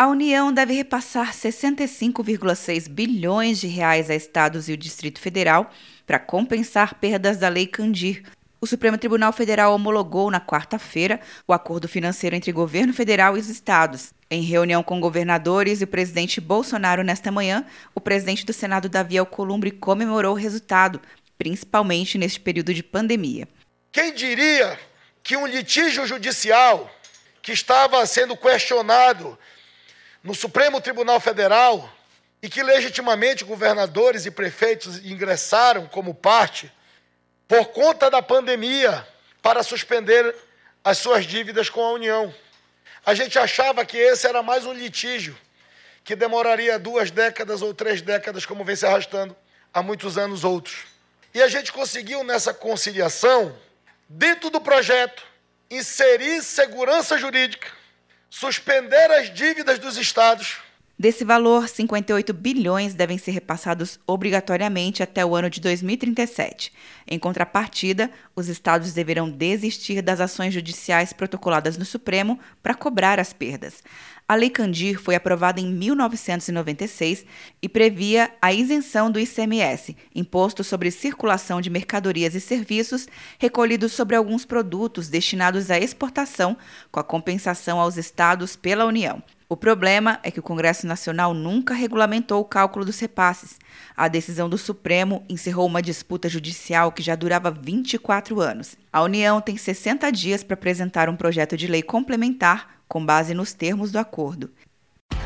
A União deve repassar 65,6 bilhões de reais a estados e o Distrito Federal para compensar perdas da Lei Candir. O Supremo Tribunal Federal homologou na quarta-feira o acordo financeiro entre governo federal e os estados. Em reunião com governadores e o presidente Bolsonaro nesta manhã, o presidente do Senado, Davi Alcolumbre, comemorou o resultado, principalmente neste período de pandemia. Quem diria que um litígio judicial que estava sendo questionado no Supremo Tribunal Federal e que legitimamente governadores e prefeitos ingressaram como parte por conta da pandemia para suspender as suas dívidas com a União. A gente achava que esse era mais um litígio que demoraria duas décadas ou três décadas, como vem se arrastando há muitos anos outros. E a gente conseguiu nessa conciliação, dentro do projeto, inserir segurança jurídica, suspender as dívidas dos estados. Desse valor, 58 bilhões devem ser repassados obrigatoriamente até o ano de 2037. Em contrapartida, os estados deverão desistir das ações judiciais protocoladas no Supremo para cobrar as perdas. A Lei Candir foi aprovada em 1996 e previa a isenção do ICMS, imposto sobre circulação de mercadorias e serviços, recolhidos sobre alguns produtos destinados à exportação, com a compensação aos estados pela União. O problema é que o Congresso Nacional nunca regulamentou o cálculo dos repasses. A decisão do Supremo encerrou uma disputa judicial que já durava 24 anos. A União tem 60 dias para apresentar um projeto de lei complementar com base nos termos do acordo.